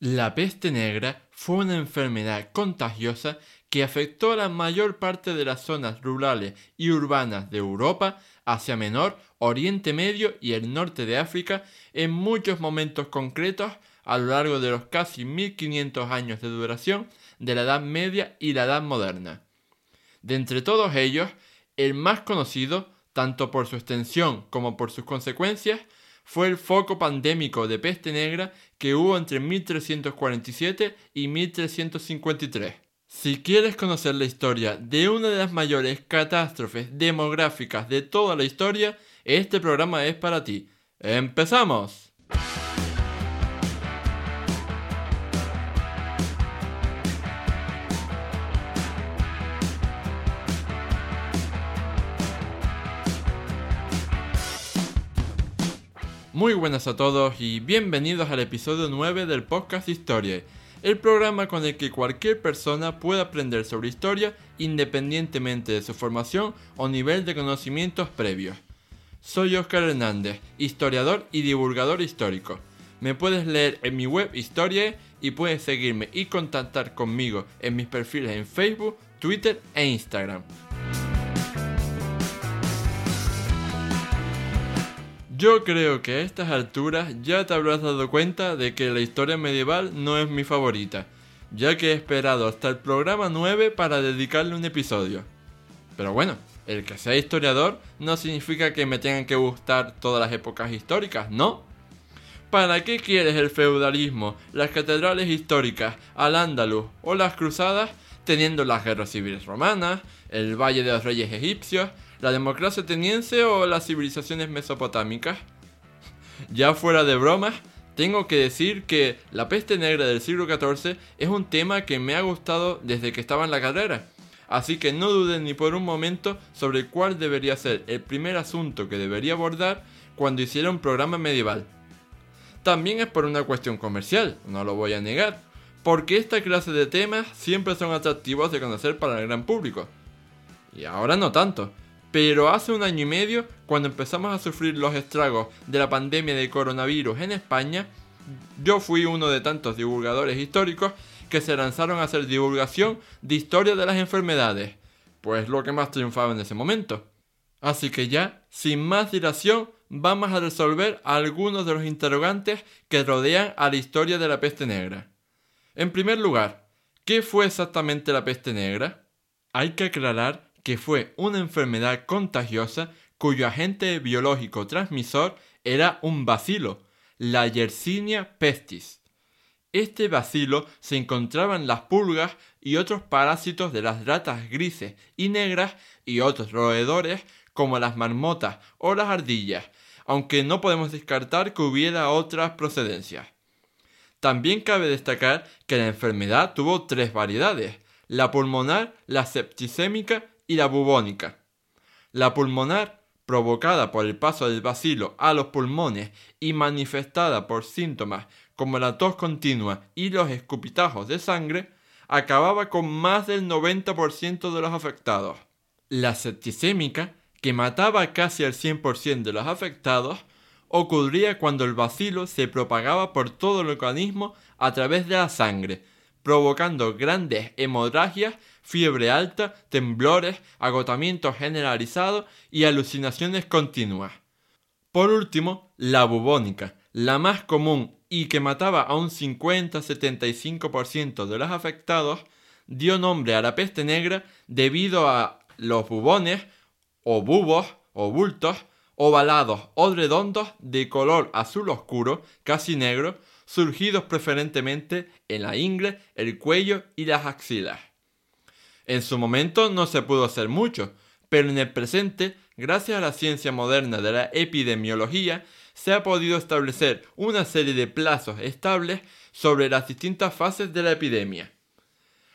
la peste negra fue una enfermedad contagiosa que afectó a la mayor parte de las zonas rurales y urbanas de Europa, Asia Menor, Oriente Medio y el norte de África en muchos momentos concretos a lo largo de los casi 1500 años de duración de la Edad Media y la Edad Moderna. De entre todos ellos, el más conocido, tanto por su extensión como por sus consecuencias, fue el foco pandémico de peste negra que hubo entre 1347 y 1353. Si quieres conocer la historia de una de las mayores catástrofes demográficas de toda la historia, este programa es para ti. ¡Empezamos! Muy buenas a todos y bienvenidos al episodio 9 del podcast Historia, el programa con el que cualquier persona puede aprender sobre historia independientemente de su formación o nivel de conocimientos previos. Soy Oscar Hernández, historiador y divulgador histórico. Me puedes leer en mi web Historia y puedes seguirme y contactar conmigo en mis perfiles en Facebook, Twitter e Instagram. Yo creo que a estas alturas ya te habrás dado cuenta de que la historia medieval no es mi favorita, ya que he esperado hasta el programa 9 para dedicarle un episodio. Pero bueno, el que sea historiador no significa que me tengan que gustar todas las épocas históricas, ¿no? ¿Para qué quieres el feudalismo, las catedrales históricas, al Andaluz o las cruzadas, teniendo las guerras civiles romanas, el Valle de los Reyes egipcios, la democracia ateniense o las civilizaciones mesopotámicas. Ya fuera de bromas, tengo que decir que la peste negra del siglo XIV es un tema que me ha gustado desde que estaba en la carrera. Así que no duden ni por un momento sobre cuál debería ser el primer asunto que debería abordar cuando hiciera un programa medieval. También es por una cuestión comercial, no lo voy a negar, porque esta clase de temas siempre son atractivos de conocer para el gran público. Y ahora no tanto, pero hace un año y medio, cuando empezamos a sufrir los estragos de la pandemia de coronavirus en España, yo fui uno de tantos divulgadores históricos que se lanzaron a hacer divulgación de historia de las enfermedades, pues lo que más triunfaba en ese momento. Así que ya, sin más dilación, vamos a resolver algunos de los interrogantes que rodean a la historia de la peste negra. En primer lugar, ¿qué fue exactamente la peste negra? Hay que aclarar que fue una enfermedad contagiosa cuyo agente biológico transmisor era un bacilo, la Yersinia pestis. Este bacilo se encontraba en las pulgas y otros parásitos de las ratas grises y negras y otros roedores como las marmotas o las ardillas, aunque no podemos descartar que hubiera otras procedencias. También cabe destacar que la enfermedad tuvo tres variedades, la pulmonar, la septicémica y la bubónica. La pulmonar, provocada por el paso del bacilo a los pulmones y manifestada por síntomas como la tos continua y los escupitajos de sangre, acababa con más del 90% de los afectados. La septicémica, que mataba casi al 100% de los afectados, ocurría cuando el bacilo se propagaba por todo el organismo a través de la sangre, provocando grandes hemorragias fiebre alta, temblores, agotamiento generalizado y alucinaciones continuas. Por último, la bubónica, la más común y que mataba a un 50-75% de los afectados, dio nombre a la peste negra debido a los bubones o bubos o bultos ovalados o redondos de color azul oscuro, casi negro, surgidos preferentemente en la ingle, el cuello y las axilas. En su momento no se pudo hacer mucho, pero en el presente, gracias a la ciencia moderna de la epidemiología, se ha podido establecer una serie de plazos estables sobre las distintas fases de la epidemia.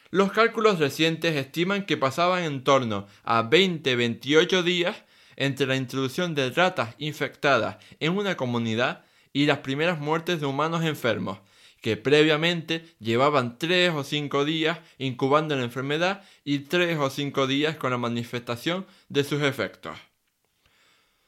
Los cálculos recientes estiman que pasaban en torno a 20-28 días entre la introducción de ratas infectadas en una comunidad y las primeras muertes de humanos enfermos, que previamente llevaban 3 o 5 días incubando la enfermedad y 3 o 5 días con la manifestación de sus efectos.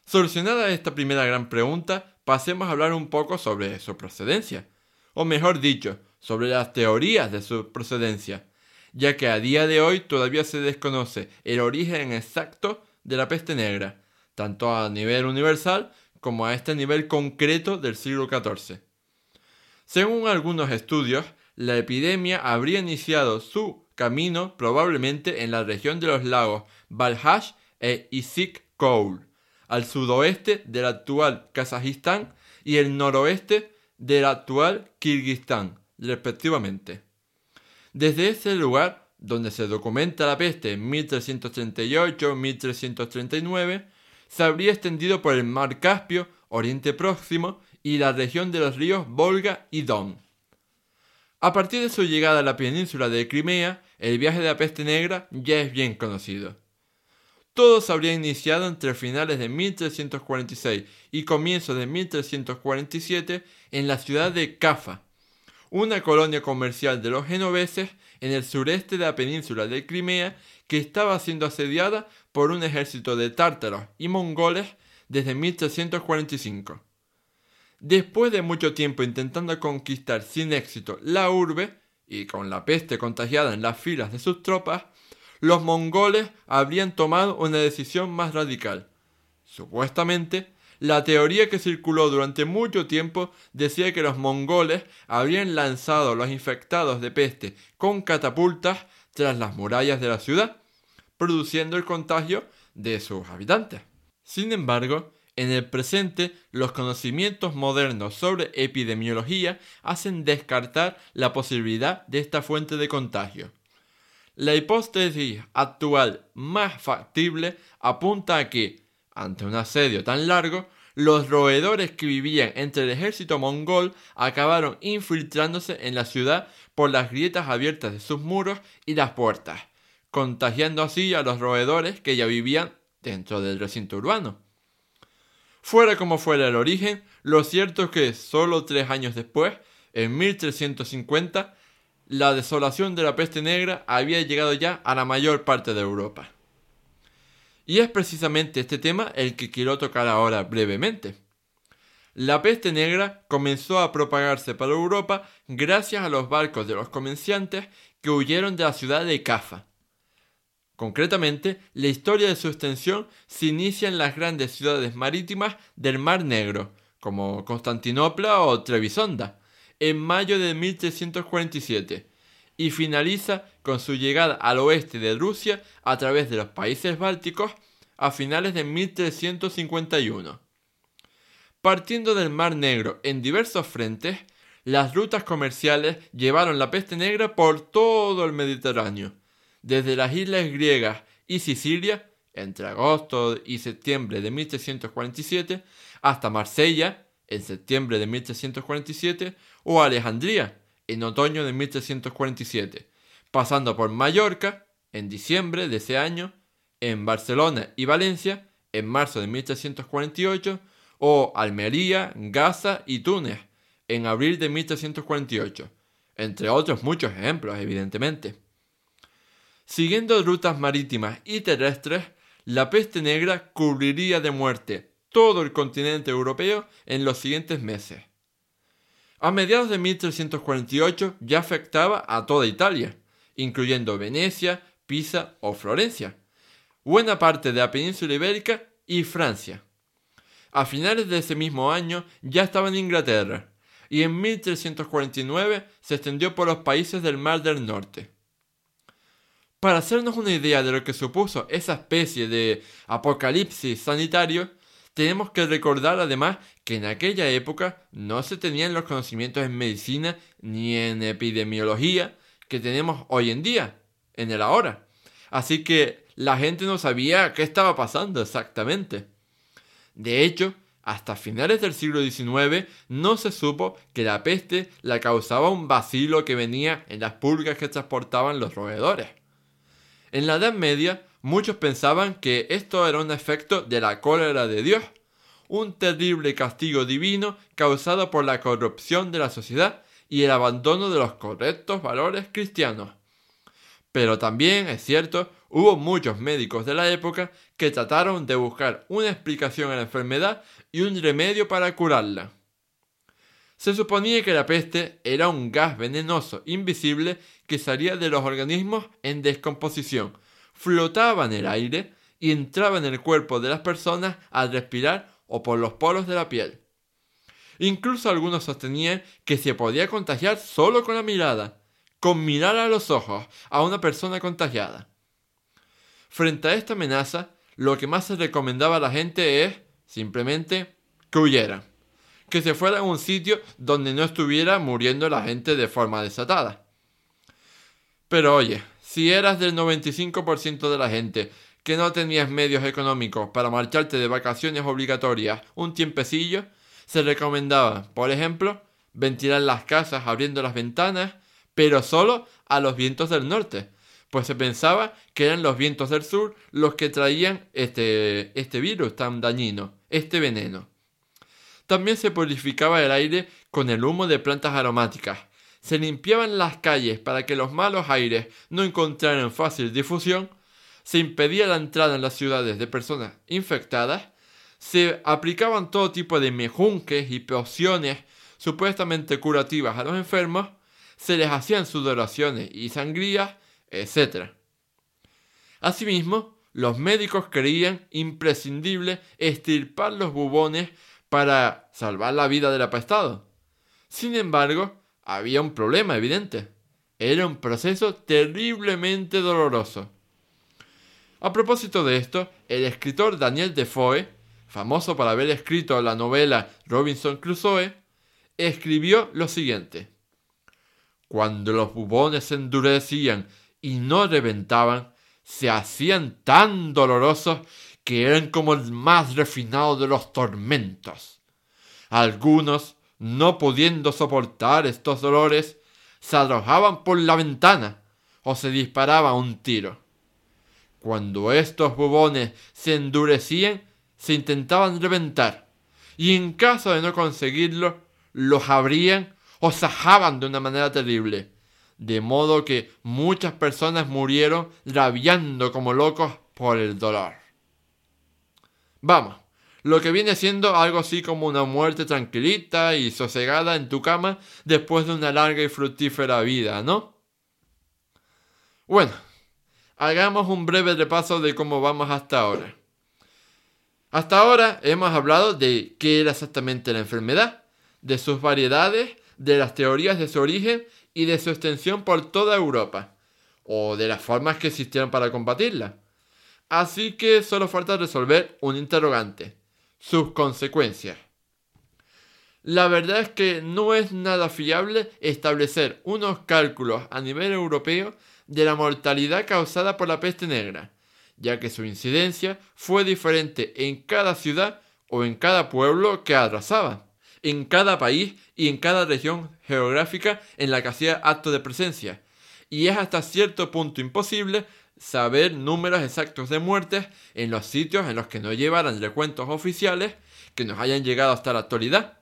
Solucionada esta primera gran pregunta, pasemos a hablar un poco sobre su procedencia, o mejor dicho, sobre las teorías de su procedencia, ya que a día de hoy todavía se desconoce el origen exacto de la peste negra, tanto a nivel universal como a este nivel concreto del siglo XIV. Según algunos estudios, la epidemia habría iniciado su camino probablemente en la región de los lagos Balhash e Issyk Koul, al sudoeste del actual Kazajistán y el noroeste del actual Kirguistán, respectivamente. Desde ese lugar, donde se documenta la peste en 1338-1339, se habría extendido por el mar Caspio, Oriente Próximo y la región de los ríos Volga y Don. A partir de su llegada a la península de Crimea, el viaje de la peste negra ya es bien conocido. Todo se habría iniciado entre finales de 1346 y comienzos de 1347 en la ciudad de Cafa, una colonia comercial de los genoveses en el sureste de la península de Crimea que estaba siendo asediada por un ejército de tártaros y mongoles desde 1345. Después de mucho tiempo intentando conquistar sin éxito la urbe, y con la peste contagiada en las filas de sus tropas, los mongoles habrían tomado una decisión más radical. Supuestamente, la teoría que circuló durante mucho tiempo decía que los mongoles habrían lanzado a los infectados de peste con catapultas tras las murallas de la ciudad, produciendo el contagio de sus habitantes. Sin embargo, en el presente, los conocimientos modernos sobre epidemiología hacen descartar la posibilidad de esta fuente de contagio. La hipótesis actual más factible apunta a que, ante un asedio tan largo, los roedores que vivían entre el ejército mongol acabaron infiltrándose en la ciudad por las grietas abiertas de sus muros y las puertas, contagiando así a los roedores que ya vivían dentro del recinto urbano. Fuera como fuera el origen, lo cierto es que solo tres años después, en 1350, la desolación de la peste negra había llegado ya a la mayor parte de Europa. Y es precisamente este tema el que quiero tocar ahora brevemente. La peste negra comenzó a propagarse para Europa gracias a los barcos de los comerciantes que huyeron de la ciudad de Cafa. Concretamente, la historia de su extensión se inicia en las grandes ciudades marítimas del Mar Negro, como Constantinopla o Trebisonda, en mayo de 1347, y finaliza con su llegada al oeste de Rusia a través de los países bálticos a finales de 1351. Partiendo del Mar Negro en diversos frentes, las rutas comerciales llevaron la peste negra por todo el Mediterráneo, desde las islas griegas y Sicilia, entre agosto y septiembre de 1347, hasta Marsella, en septiembre de 1347, o Alejandría, en otoño de 1347, pasando por Mallorca en diciembre de ese año, en Barcelona y Valencia en marzo de 1348, o Almería, Gaza y Túnez en abril de 1348, entre otros muchos ejemplos, evidentemente. Siguiendo rutas marítimas y terrestres, la peste negra cubriría de muerte todo el continente europeo en los siguientes meses. A mediados de 1348 ya afectaba a toda Italia, incluyendo Venecia, Pisa o Florencia, buena parte de la península ibérica y Francia. A finales de ese mismo año ya estaba en Inglaterra, y en 1349 se extendió por los países del Mar del Norte. Para hacernos una idea de lo que supuso esa especie de apocalipsis sanitario, tenemos que recordar además que en aquella época no se tenían los conocimientos en medicina ni en epidemiología que tenemos hoy en día, en el ahora. Así que la gente no sabía qué estaba pasando exactamente. De hecho, hasta finales del siglo XIX no se supo que la peste la causaba un vacilo que venía en las pulgas que transportaban los roedores. En la Edad Media, muchos pensaban que esto era un efecto de la cólera de Dios, un terrible castigo divino causado por la corrupción de la sociedad y el abandono de los correctos valores cristianos. Pero también, es cierto, hubo muchos médicos de la época que trataron de buscar una explicación a la enfermedad y un remedio para curarla. Se suponía que la peste era un gas venenoso invisible que salía de los organismos en descomposición, flotaba en el aire y entraba en el cuerpo de las personas al respirar o por los poros de la piel. Incluso algunos sostenían que se podía contagiar solo con la mirada, con mirar a los ojos a una persona contagiada. Frente a esta amenaza, lo que más se recomendaba a la gente es simplemente que huyera, que se fuera a un sitio donde no estuviera muriendo la gente de forma desatada. Pero oye, si eras del 95% de la gente que no tenías medios económicos para marcharte de vacaciones obligatorias un tiempecillo, se recomendaba, por ejemplo, ventilar las casas abriendo las ventanas, pero solo a los vientos del norte, pues se pensaba que eran los vientos del sur los que traían este, este virus tan dañino, este veneno. También se purificaba el aire con el humo de plantas aromáticas. Se limpiaban las calles para que los malos aires no encontraran fácil difusión. Se impedía la entrada en las ciudades de personas infectadas se aplicaban todo tipo de mejunques y pociones supuestamente curativas a los enfermos, se les hacían sudoraciones y sangrías, etc. Asimismo, los médicos creían imprescindible estirpar los bubones para salvar la vida del apestado. Sin embargo, había un problema evidente. Era un proceso terriblemente doloroso. A propósito de esto, el escritor Daniel Defoe famoso por haber escrito la novela Robinson Crusoe, escribió lo siguiente. Cuando los bubones se endurecían y no reventaban, se hacían tan dolorosos que eran como el más refinado de los tormentos. Algunos, no pudiendo soportar estos dolores, se arrojaban por la ventana o se disparaban un tiro. Cuando estos bubones se endurecían, se intentaban reventar, y en caso de no conseguirlo, los abrían o sajaban de una manera terrible, de modo que muchas personas murieron rabiando como locos por el dolor. Vamos, lo que viene siendo algo así como una muerte tranquilita y sosegada en tu cama después de una larga y fructífera vida, ¿no? Bueno, hagamos un breve repaso de cómo vamos hasta ahora. Hasta ahora hemos hablado de qué era exactamente la enfermedad, de sus variedades, de las teorías de su origen y de su extensión por toda Europa, o de las formas que existieron para combatirla. Así que solo falta resolver un interrogante, sus consecuencias. La verdad es que no es nada fiable establecer unos cálculos a nivel europeo de la mortalidad causada por la peste negra ya que su incidencia fue diferente en cada ciudad o en cada pueblo que arrasaba, en cada país y en cada región geográfica en la que hacía acto de presencia, y es hasta cierto punto imposible saber números exactos de muertes en los sitios en los que no llevaran recuentos oficiales que nos hayan llegado hasta la actualidad.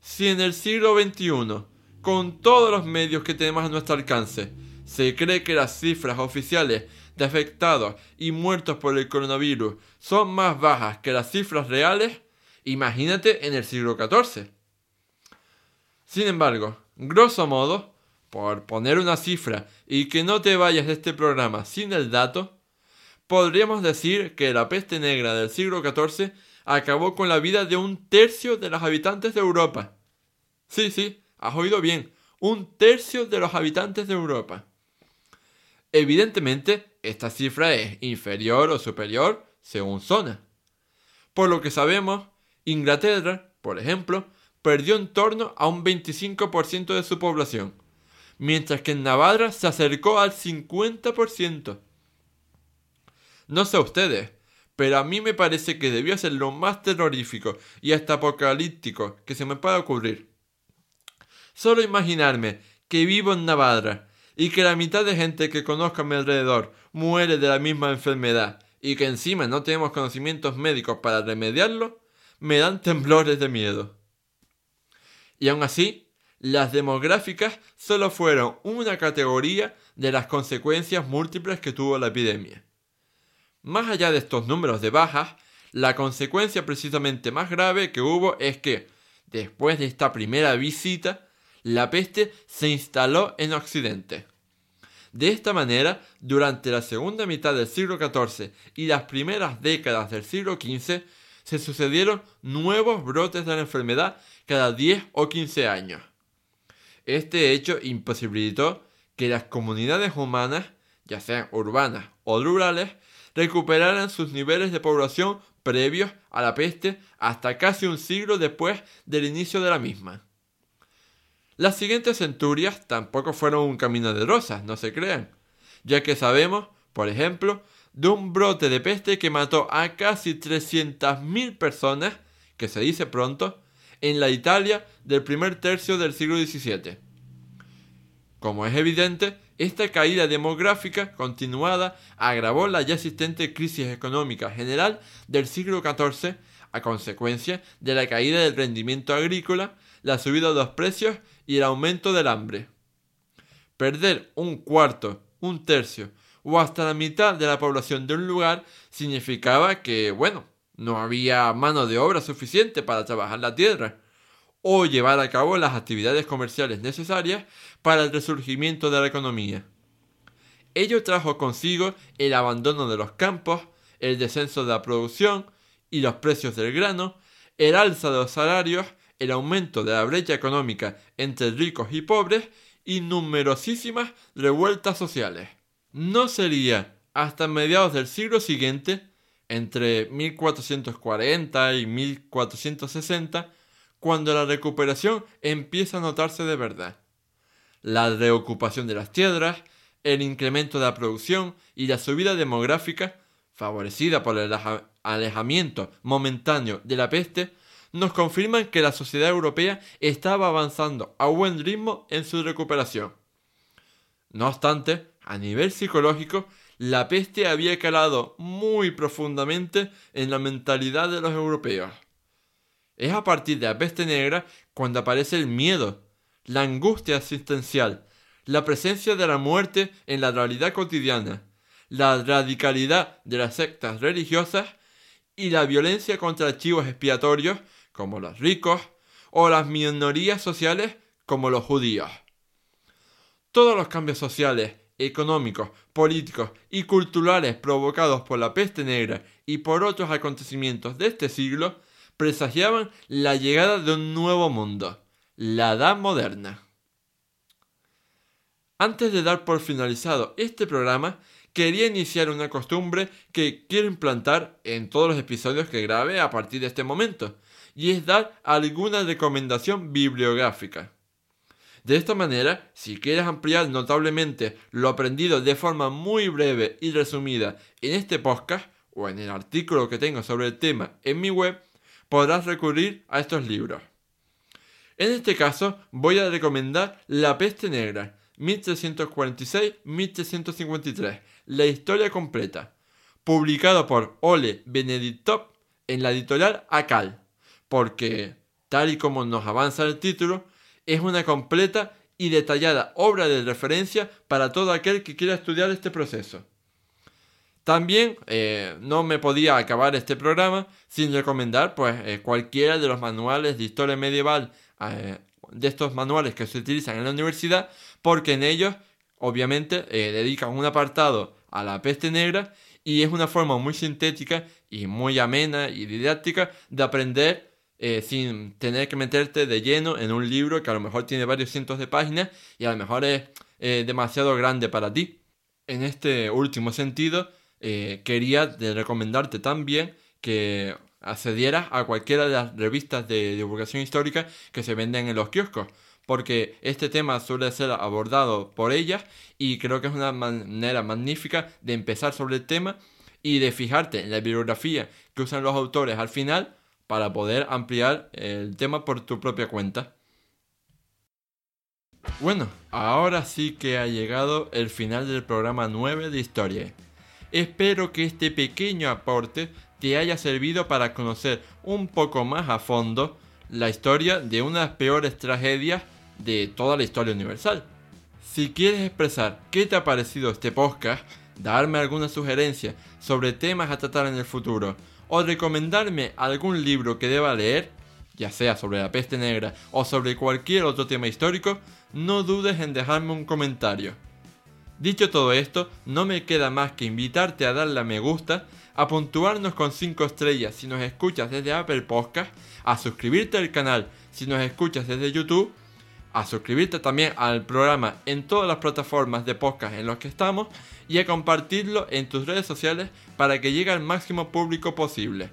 Si en el siglo XXI, con todos los medios que tenemos a nuestro alcance, se cree que las cifras oficiales de afectados y muertos por el coronavirus son más bajas que las cifras reales, imagínate en el siglo XIV. Sin embargo, grosso modo, por poner una cifra y que no te vayas de este programa sin el dato, podríamos decir que la peste negra del siglo XIV acabó con la vida de un tercio de los habitantes de Europa. Sí, sí, has oído bien, un tercio de los habitantes de Europa. Evidentemente, esta cifra es inferior o superior según zona. Por lo que sabemos, Inglaterra, por ejemplo, perdió en torno a un 25% de su población, mientras que en Navarra se acercó al 50%. No sé ustedes, pero a mí me parece que debió ser lo más terrorífico y hasta apocalíptico que se me pueda ocurrir. Solo imaginarme que vivo en Navarra y que la mitad de gente que conozco a mi alrededor muere de la misma enfermedad y que encima no tenemos conocimientos médicos para remediarlo, me dan temblores de miedo. Y aún así, las demográficas solo fueron una categoría de las consecuencias múltiples que tuvo la epidemia. Más allá de estos números de bajas, la consecuencia precisamente más grave que hubo es que, después de esta primera visita, la peste se instaló en Occidente. De esta manera, durante la segunda mitad del siglo XIV y las primeras décadas del siglo XV, se sucedieron nuevos brotes de la enfermedad cada 10 o 15 años. Este hecho imposibilitó que las comunidades humanas, ya sean urbanas o rurales, recuperaran sus niveles de población previos a la peste hasta casi un siglo después del inicio de la misma. Las siguientes centurias tampoco fueron un camino de rosas, no se crean, ya que sabemos, por ejemplo, de un brote de peste que mató a casi 300.000 personas, que se dice pronto, en la Italia del primer tercio del siglo XVII. Como es evidente, esta caída demográfica continuada agravó la ya existente crisis económica general del siglo XIV a consecuencia de la caída del rendimiento agrícola, la subida de los precios y el aumento del hambre. Perder un cuarto, un tercio o hasta la mitad de la población de un lugar significaba que, bueno, no había mano de obra suficiente para trabajar la tierra o llevar a cabo las actividades comerciales necesarias para el resurgimiento de la economía. Ello trajo consigo el abandono de los campos, el descenso de la producción y los precios del grano, el alza de los salarios el aumento de la brecha económica entre ricos y pobres y numerosísimas revueltas sociales. No sería hasta mediados del siglo siguiente, entre 1440 y 1460, cuando la recuperación empieza a notarse de verdad. La reocupación de las tierras, el incremento de la producción y la subida demográfica, favorecida por el alejamiento momentáneo de la peste, nos confirman que la sociedad europea estaba avanzando a buen ritmo en su recuperación. No obstante, a nivel psicológico, la peste había calado muy profundamente en la mentalidad de los europeos. Es a partir de la peste negra cuando aparece el miedo, la angustia existencial, la presencia de la muerte en la realidad cotidiana, la radicalidad de las sectas religiosas y la violencia contra archivos expiatorios como los ricos, o las minorías sociales, como los judíos. Todos los cambios sociales, económicos, políticos y culturales provocados por la peste negra y por otros acontecimientos de este siglo presagiaban la llegada de un nuevo mundo, la Edad Moderna. Antes de dar por finalizado este programa, quería iniciar una costumbre que quiero implantar en todos los episodios que grabe a partir de este momento, y es dar alguna recomendación bibliográfica. De esta manera, si quieres ampliar notablemente lo aprendido de forma muy breve y resumida en este podcast o en el artículo que tengo sobre el tema en mi web, podrás recurrir a estos libros. En este caso, voy a recomendar La peste negra, 1346-1353, la historia completa, publicado por Ole Benedictov en la editorial Acal porque, tal y como nos avanza el título, es una completa y detallada obra de referencia para todo aquel que quiera estudiar este proceso. También eh, no me podía acabar este programa sin recomendar pues, eh, cualquiera de los manuales de historia medieval, eh, de estos manuales que se utilizan en la universidad, porque en ellos obviamente dedican un apartado a la peste negra y es una forma muy sintética y muy amena y didáctica de aprender eh, sin tener que meterte de lleno en un libro que a lo mejor tiene varios cientos de páginas y a lo mejor es eh, demasiado grande para ti. En este último sentido, eh, quería recomendarte también que accedieras a cualquiera de las revistas de divulgación histórica que se venden en los kioscos, porque este tema suele ser abordado por ellas y creo que es una manera magnífica de empezar sobre el tema y de fijarte en la bibliografía que usan los autores al final para poder ampliar el tema por tu propia cuenta. Bueno, ahora sí que ha llegado el final del programa 9 de Historia. Espero que este pequeño aporte te haya servido para conocer un poco más a fondo la historia de una de las peores tragedias de toda la historia universal. Si quieres expresar qué te ha parecido este podcast, darme alguna sugerencia sobre temas a tratar en el futuro o recomendarme algún libro que deba leer, ya sea sobre la peste negra o sobre cualquier otro tema histórico, no dudes en dejarme un comentario. Dicho todo esto, no me queda más que invitarte a darle a me gusta, a puntuarnos con 5 estrellas si nos escuchas desde Apple Podcast, a suscribirte al canal si nos escuchas desde YouTube, a suscribirte también al programa en todas las plataformas de podcast en los que estamos y a compartirlo en tus redes sociales para que llegue al máximo público posible.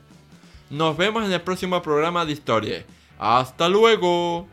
Nos vemos en el próximo programa de historia. ¡Hasta luego!